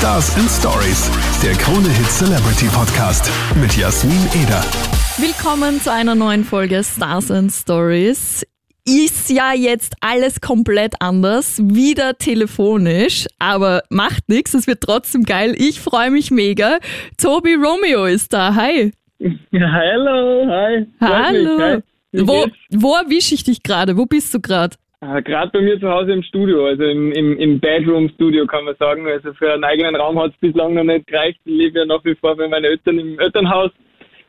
Stars and Stories, der Krone Hit Celebrity Podcast mit Jasmin Eder. Willkommen zu einer neuen Folge Stars and Stories. Ist ja jetzt alles komplett anders, wieder telefonisch, aber macht nichts, es wird trotzdem geil. Ich freue mich mega. Tobi Romeo ist da. Hi. Hallo, hi. Freut Hallo. Mich, hi. Wie Wo, wo erwische ich dich gerade? Wo bist du gerade? Ah, Gerade bei mir zu Hause im Studio, also im, im, im Bedroom-Studio kann man sagen. Also für einen eigenen Raum hat es bislang noch nicht gereicht. Ich lebe ja nach wie vor bei meinen Eltern im Elternhaus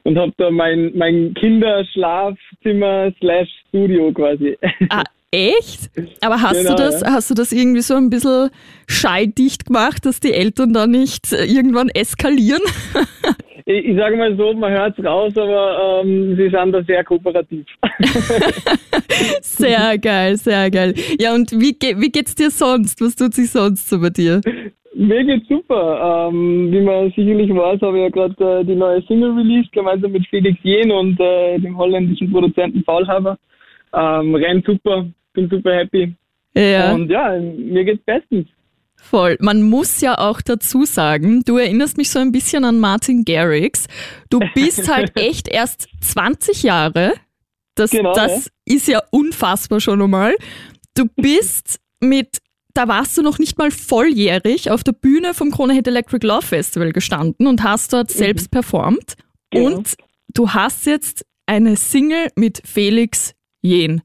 und habe da mein, mein Kinderschlafzimmer slash Studio quasi. Ah, echt? Aber hast Genau, du das, ja. hast du das irgendwie so ein bisschen schalldicht gemacht, dass die Eltern da nicht äh, irgendwann eskalieren? Ich, ich sage mal so, man hört es raus, aber ähm, sie sind da sehr kooperativ. Sehr geil, sehr geil. Ja, und wie, ge wie geht's dir sonst? Was tut sich sonst so bei dir? Mir geht's super. Ähm, wie man sicherlich weiß, habe ich ja gerade äh, die neue Single released, gemeinsam mit Felix Jen und äh, dem holländischen Produzenten Faulhaber. Ähm, rennt super, bin super happy. Ja, Und ja, mir geht's bestens. Voll. Man muss ja auch dazu sagen, du erinnerst mich so ein bisschen an Martin Garrix. Du bist halt echt erst 20 Jahre. Das, Genau, das ist ja unfassbar schon einmal. Du bist mit, da warst du noch nicht mal volljährig, auf der Bühne vom Krone Hit Electric Love Festival gestanden und hast dort selbst performt. Genau. Und du hast jetzt eine Single mit Felix Jen.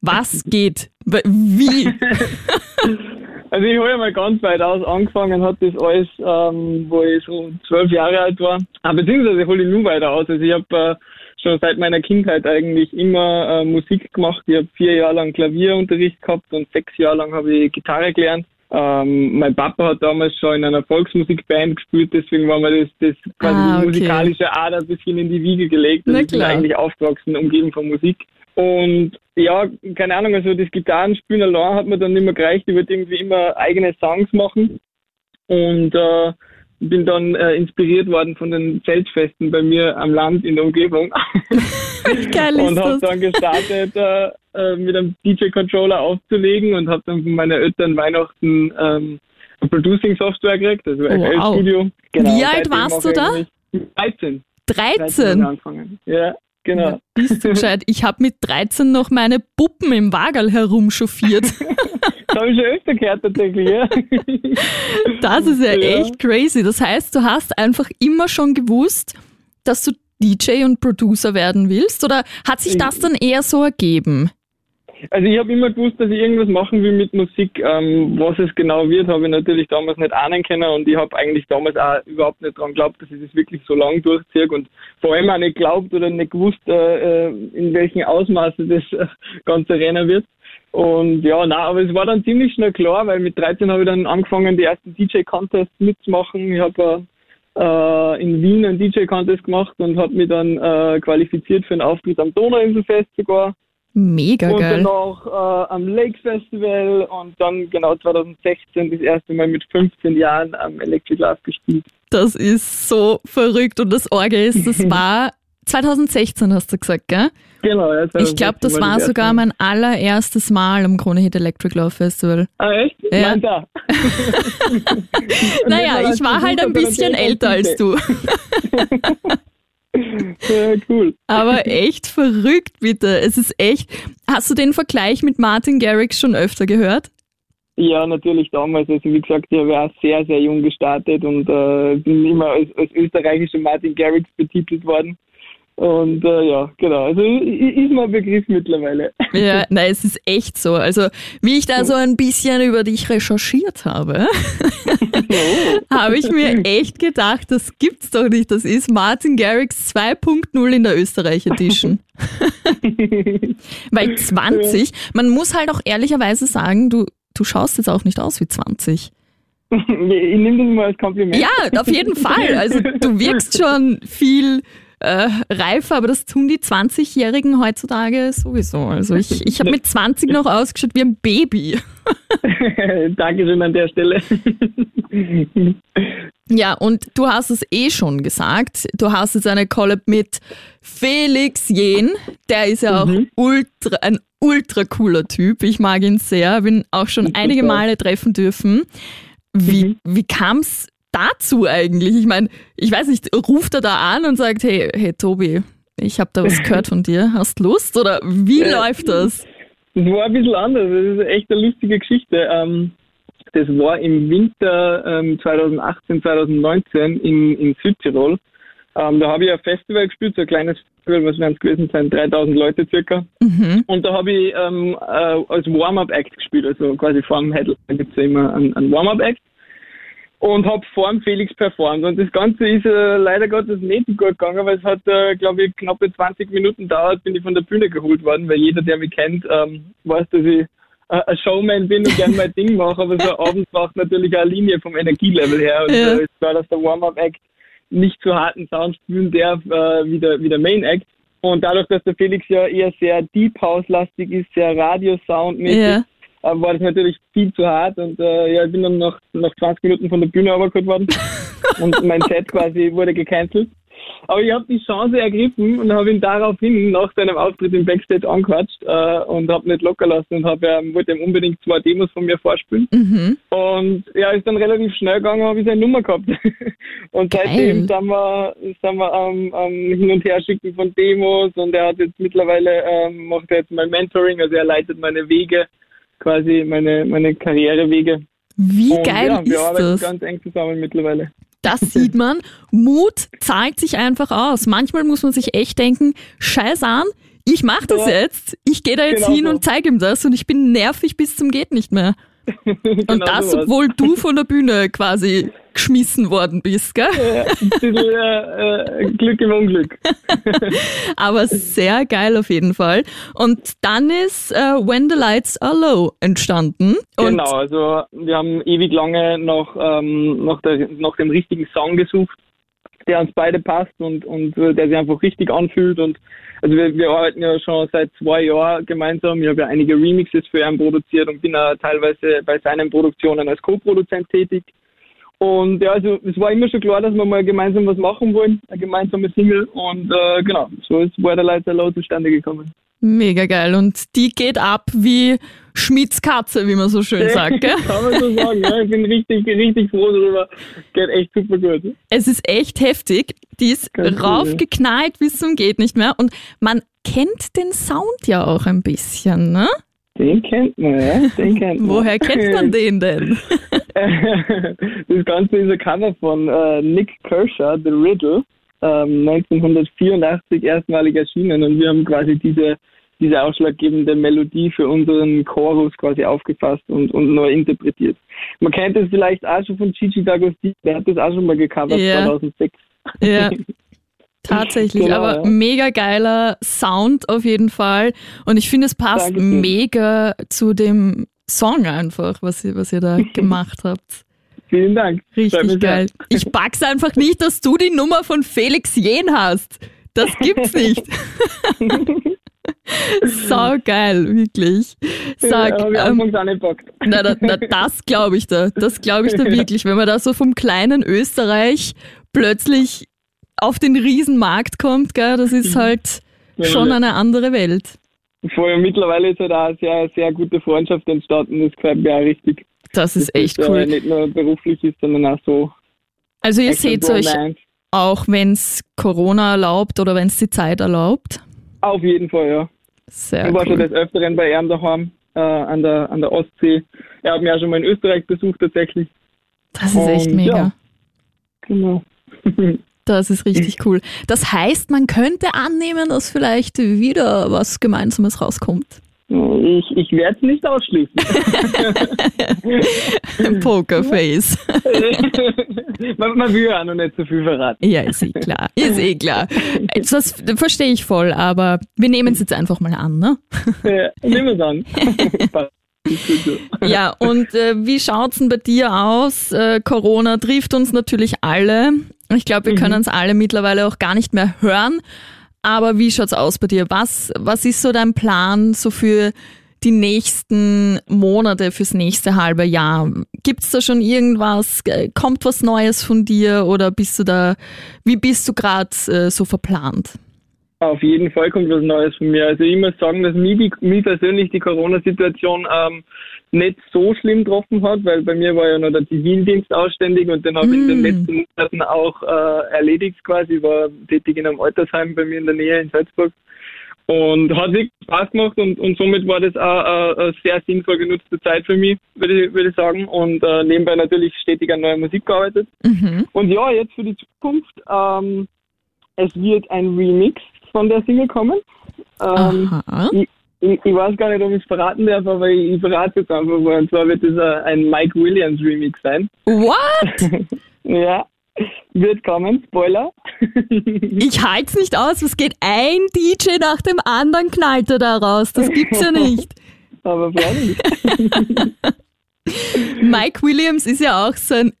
Was geht? Wie? Also ich hole mal ganz weit aus. Angefangen hat das alles, ähm, wo ich so zwölf Jahre alt war. Ah, beziehungsweise hole ich nur weiter aus. Also ich habe äh, schon seit meiner Kindheit eigentlich immer äh, Musik gemacht. Ich habe vier Jahre lang Klavierunterricht gehabt und sechs Jahre lang habe ich Gitarre gelernt. Ähm, mein Papa hat damals schon in einer Volksmusikband gespielt, deswegen war mir das, das quasi Ah, okay. musikalische Ader ein bisschen in die Wiege gelegt. Na Also ich bin eigentlich aufgewachsen, umgeben von Musik. Und ja, keine Ahnung, also das Gitarrenspielen allein hat mir dann nicht mehr gereicht. Ich wollte irgendwie immer eigene Songs machen. Und äh, bin dann äh, inspiriert worden von den Zeltfesten bei mir am Land in der Umgebung. Geil und habe dann gestartet, äh, äh, mit einem DJ-Controller aufzulegen und habe dann von meinen Eltern Weihnachten ähm, Producing-Software gekriegt, also wow. Studio. Wie alt warst du da? eigentlich 13. 13 habe ich 13. angefangen. Ja, genau. Bist du gescheit? Ich habe mit 13 noch meine Puppen im Wagel herumchauffiert. Das habe ich schon öfter gehört tatsächlich, ja. Das ist ja, Ja. echt crazy. Das heißt, du hast einfach immer schon gewusst, dass du DJ und Producer werden willst? Oder hat sich das dann eher so ergeben? Also ich habe immer gewusst, dass ich irgendwas machen will mit Musik. Ähm, was es genau wird, habe ich natürlich damals nicht ahnen können und ich habe eigentlich damals auch überhaupt nicht dran geglaubt, dass ich das wirklich so lang durchziehe und vor allem auch nicht geglaubt oder nicht gewusst, äh, äh, in welchen Ausmaße das äh, ganze Rennen wird. Und ja, na, aber es war dann ziemlich schnell klar, weil mit 13 habe ich dann angefangen, die ersten DJ-Contests mitzumachen. Ich habe äh, in Wien einen DJ-Contest gemacht und habe mich dann äh, qualifiziert für einen Auftritt am Donauinselfest sogar. Mega Und geil. dann noch äh, am Lakes Festival und dann genau 2016 das erste Mal mit 15 Jahren am Electric Love gespielt. Das ist so verrückt. Und das Orge ist, das war 2016, hast du gesagt, gell? Genau, ja, Ich glaube, das war sogar mein allererstes Mal am Krone Hit Electric Love Festival. Ah, echt? Ja. Nein, da. Naja, ich war halt ein bisschen älter als du. Ja, cool. Aber echt verrückt, bitte. Es ist echt. Hast du den Vergleich mit Martin Garrix schon öfter gehört? Ja, natürlich damals. Also wie gesagt, ich habe auch sehr, sehr jung gestartet und äh, bin immer als, als österreichischer Martin Garrix betitelt worden. Und äh, ja, genau. Also ist mir ein Begriff mittlerweile. Ja, nein, es ist echt so. Also, wie ich da so ein bisschen über dich recherchiert habe, habe ich mir echt gedacht, das gibt's doch nicht. Das ist Martin Garrix 2.0 in der Österreich Edition. Weil 20, man muss halt auch ehrlicherweise sagen, du, du schaust jetzt auch nicht aus wie 20. ich nehme das mal als Kompliment. Ja, auf jeden Fall. Also du wirkst schon viel äh, reifer, aber das tun die 20-Jährigen heutzutage sowieso. Also ich, ich habe mit 20 noch ausgeschaut wie ein Baby. Dankeschön an der Stelle. Ja, und du hast es eh schon gesagt. Du hast jetzt eine Collab mit Felix Jen. Der ist ja auch ultra, ein ultra cooler Typ. Ich mag ihn sehr. Bin auch schon einige. Male treffen dürfen. Wie, wie kam es dazu eigentlich? Ich meine, ich weiß nicht, ruft er da an und sagt, hey, hey Tobi, ich habe da was gehört von dir, hast Lust? Oder wie Ja. läuft das? Das war ein bisschen anders. Das ist echt eine lustige Geschichte. Ähm, das war im Winter ähm, 2018, 2019 in, in Südtirol. Ähm, da habe ich ein Festival gespielt, so ein kleines Festival, was werden es gewesen sein, 3000 Leute circa. Mhm. Und da habe ich ähm, äh, als Warm-Up-Act gespielt, also quasi vor dem Headline gibt es ja immer einen, einen Warm-Up-Act. Und habe vor dem Felix performt. Und das Ganze ist äh, leider Gottes nicht gut gegangen, weil es hat, äh, glaube ich, knappe 20 Minuten dauert, bin ich von der Bühne geholt worden, weil jeder, der mich kennt, ähm, weiß, dass ich äh, ein Showman bin und gerne mein Ding mache, aber so abends braucht natürlich auch eine Linie vom Energielevel her. Und Ja. äh, es war, dass der Warm-Up-Act nicht so harten Sound spielen darf äh, wie, der, wie der Main-Act. Und dadurch, dass der Felix ja eher sehr Deep House-lastig ist, sehr Radio-Sound-mäßig, Ja. War das natürlich viel zu hart. Und äh, ja, ich bin dann nach, nach 20 Minuten von der Bühne runtergeholt worden. und mein Set quasi wurde gecancelt. Aber ich habe die Chance ergriffen und habe ihn daraufhin nach seinem Auftritt im Backstage angequatscht äh, und habe nicht locker lassen und hab, ähm, wollte ihm unbedingt zwei Demos von mir vorspielen. Mhm. Und ja, ist dann relativ schnell gegangen, habe ich seine Nummer gehabt. und Geil. seitdem sind wir, sind wir am am Hin- und Herschicken von Demos und er hat jetzt mittlerweile, ähm, macht er jetzt mein Mentoring, also er leitet meine Wege, quasi meine, meine Karrierewege. Wie und geil ja, wir ist arbeiten das? ganz eng zusammen mittlerweile. Das sieht man. Mut zahlt sich einfach aus. Manchmal muss man sich echt denken, scheiß an, ich mach das Ja. jetzt. Ich gehe da jetzt Genau hin so. und zeige ihm das und ich bin nervig bis zum geht nicht mehr. Und Genau das, sowas. obwohl du von der Bühne quasi geschmissen worden bist, gell? Ja, ein bisschen äh, äh, Glück im Unglück. Aber sehr geil auf jeden Fall. Und dann ist äh, When the Lights Are Low entstanden. Und genau, also wir haben ewig lange nach, ähm, nach, der, nach dem richtigen Song gesucht, der uns beide passt und, und äh, der sich einfach richtig anfühlt. Und also wir, wir arbeiten ja schon seit zwei Jahren gemeinsam. Ich habe ja einige Remixes für ihn produziert und bin auch teilweise bei seinen Produktionen als Co-Produzent tätig. Und ja, also es war immer schon klar, dass wir mal gemeinsam was machen wollen, eine gemeinsame Single. Und äh, genau, so ist Where the Lights Are zustande gekommen. mega geil. Und die geht ab wie Schmidts Katze, wie man so schön sagt, gell? Kann man so sagen, ja. Ich bin richtig, richtig froh darüber. Geht echt super gut. Es ist echt heftig. Die ist Ganz raufgeknallt bis zum geht nicht mehr. Und man kennt den Sound ja auch ein bisschen, ne? Den kennt man, ja. Den kennt man. Woher kennt man den denn? Das Ganze ist ein Cover von äh, Nick Kershaw, The Riddle, ähm, 1984 erstmalig erschienen und wir haben quasi diese, diese ausschlaggebende Melodie für unseren Chorus quasi aufgefasst und, und neu interpretiert. Man kennt es vielleicht auch schon von Gigi D'Agostino, der hat das auch schon mal gecovert, Ja. 2006. Ja. Tatsächlich, Genau, aber ja. mega geiler Sound auf jeden Fall. Und ich finde, es passt Dankeschön. mega zu dem Song einfach, was ihr, was ihr da gemacht habt. Vielen Dank. Richtig sehr. geil. Ich pack's einfach nicht, dass du die Nummer von Felix Jen hast. Das gibt's nicht. Sau geil, wirklich. Sag, ja, ähm, na, na, na, das glaube ich da. Das glaube ich da wirklich. Wenn man da so vom kleinen Österreich plötzlich auf den Riesenmarkt kommt, gell, das ist halt schon eine andere Welt. Vor allem mittlerweile ist halt auch eine sehr, sehr gute Freundschaft entstanden. Das gefällt mir auch richtig. Das ist Das echt äh, cool. nicht nur beruflich ist, sondern auch so. Also ihr echt seht euch auch, wenn's Corona erlaubt oder wenn's die Zeit erlaubt. Auf jeden Fall, ja. Sehr ich war schon cool. des Öfteren bei ihm daheim, äh, an, der, an der Ostsee. Er hat mich auch schon mal in Österreich besucht, tatsächlich. Das ist echt Und mega. ja. Genau. Das ist richtig cool. Das heißt, man könnte annehmen, dass vielleicht wieder was Gemeinsames rauskommt. ich ich werde es nicht ausschließen. Pokerface. man, man will ja auch noch nicht so viel verraten. Ja, ist eh klar. Ist eh klar. Das verstehe ich voll, aber wir nehmen es jetzt einfach mal an, ne? Ja, Nehmen wir es an. Ja, und äh, wie schaut's denn bei dir aus? Äh, Corona trifft uns natürlich alle. Ich glaube, wir können es alle mittlerweile auch gar nicht mehr hören. Aber wie schaut's aus bei dir? Was, was ist so dein Plan so für die nächsten Monate, fürs nächste halbe Jahr? Gibt's da schon irgendwas? Kommt was Neues von dir oder bist du da, wie bist du gerade äh, so verplant? Auf jeden Fall kommt was Neues von mir. Also ich muss sagen, dass mich, die, mich persönlich die Corona-Situation ähm, nicht so schlimm getroffen hat, weil bei mir war ja noch der Zivildienst ausständig und den habe ich in den Mm. letzten Monaten auch äh, erledigt quasi. Ich war tätig in einem Altersheim bei mir in der Nähe in Salzburg und hat wirklich Spaß gemacht und, und somit war das auch äh, eine sehr sinnvoll genutzte Zeit für mich, würde ich, würde ich sagen. Und äh, nebenbei natürlich stetig an neuer Musik gearbeitet. Mhm. Und ja, jetzt für die Zukunft, ähm, es wird ein Remix von der Single kommen. Ähm, ich, ich, ich weiß gar nicht, ob ich es verraten darf, aber ich, ich verrate es einfach mal. Und zwar wird es ein- Mike Williams Remix sein. What? Ja, wird kommen, Spoiler. Ich halte es nicht aus. Was geht ein DJ nach dem anderen knallt er da raus? Das gibt's ja nicht. aber freilich. Mike Williams ist ja auch so ein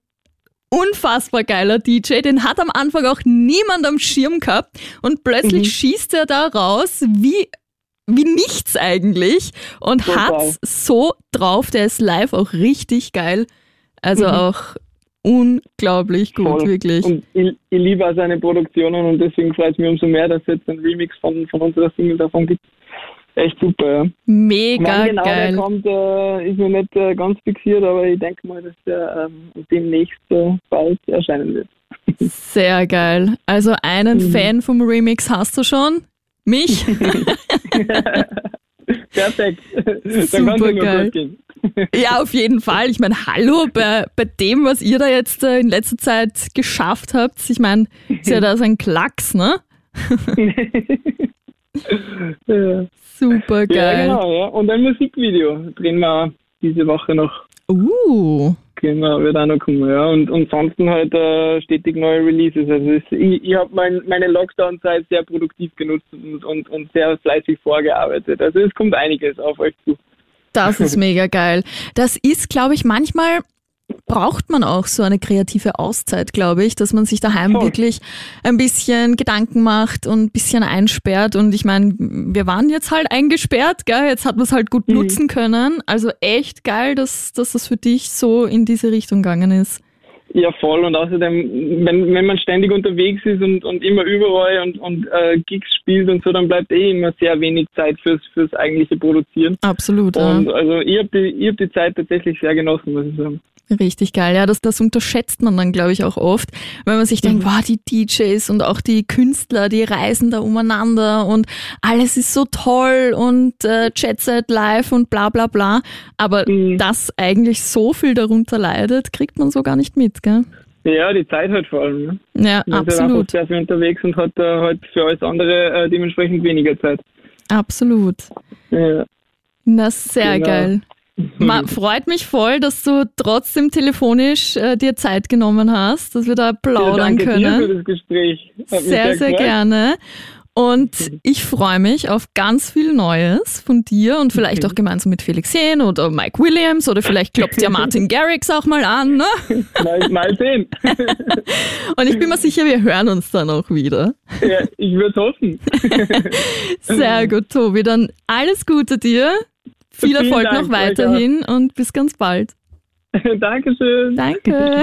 unfassbar geiler DJ. Den hat am Anfang auch niemand am Schirm gehabt und plötzlich Mhm. schießt er da raus wie wie nichts eigentlich und Total. hat's so drauf. Der ist live auch richtig geil. Also Mhm. auch unglaublich gut, Voll. wirklich. Und ich, ich liebe auch seine Produktionen und deswegen freut es mich umso mehr, dass es jetzt ein Remix von, von unserer Single davon gibt. Echt super, ja. Mega Wann genau geil. der kommt, äh, ist noch nicht äh, ganz fixiert, aber ich denke mal, dass der ähm, demnächst äh, bald erscheinen wird. Sehr geil. Also einen Mhm. Fan vom Remix hast du schon. Mich. Perfekt. Dann Super geil. Ja, auf jeden Fall. Ich meine, hallo, bei, bei dem, was ihr da jetzt äh, in letzter Zeit geschafft habt, ich meine, ist ja da so ein Klacks, ne? Ja. Super ja, geil. genau, ja. Und ein Musikvideo drehen wir diese Woche noch. Uh, Genau, wird auch noch kommen, ja. Und ansonsten halt äh, stetig neue Releases. Also es, ich, ich habe mein, meine Lockdown-Zeit sehr produktiv genutzt und, und, und sehr fleißig vorgearbeitet. Also es kommt einiges auf euch zu. das ist mega geil. Das ist, glaube ich, manchmal braucht man auch so eine kreative Auszeit, glaube ich, dass man sich daheim Voll. wirklich ein bisschen Gedanken macht und ein bisschen einsperrt. Und ich meine, wir waren jetzt halt eingesperrt, gell? jetzt hat man es halt gut Mhm. nutzen können. Also echt geil, dass, dass das für dich so in diese Richtung gegangen ist. Ja, voll. Und außerdem, wenn, wenn man ständig unterwegs ist und, und immer überall und, und äh, Gigs spielt und so, dann bleibt eh immer sehr wenig Zeit fürs, fürs eigentliche Produzieren. Absolut, ja. Und also ich habe die, ich hab die Zeit tatsächlich sehr genossen, muss ich sagen. Richtig geil. Ja, das, das unterschätzt man dann, glaube ich, auch oft, wenn man sich denkt, wow, die DJs und auch die Künstler, die reisen da umeinander und alles ist so toll und äh, Jet Set live und bla bla bla. Aber Mhm. dass eigentlich so viel darunter leidet, kriegt man so gar nicht mit, gell? Ja, die Zeit halt vor allem. Ne? Ja, Man ist halt absolut. sehr viel unterwegs und hat äh, halt für alles andere äh, dementsprechend weniger Zeit. Absolut. Ja. Na, sehr Genau. geil. Ma, freut mich voll, dass du trotzdem telefonisch äh, dir Zeit genommen hast, dass wir da ja, plaudern danke können. dir für das Gespräch. Hat Sehr, sehr gefreut. gerne. Und ich freue mich auf ganz viel Neues von dir und vielleicht Mhm. auch gemeinsam mit Felix Jähn oder Mike Williams oder vielleicht klopft ja Martin Garrix auch mal an. Ne? Mal, mal sehen. Und ich bin mir sicher, wir hören uns dann auch wieder. ja, ich würde hoffen. Sehr gut, Tobi. Dann alles Gute dir. Viel Erfolg Dank, noch weiterhin und bis ganz bald. Dankeschön. Danke.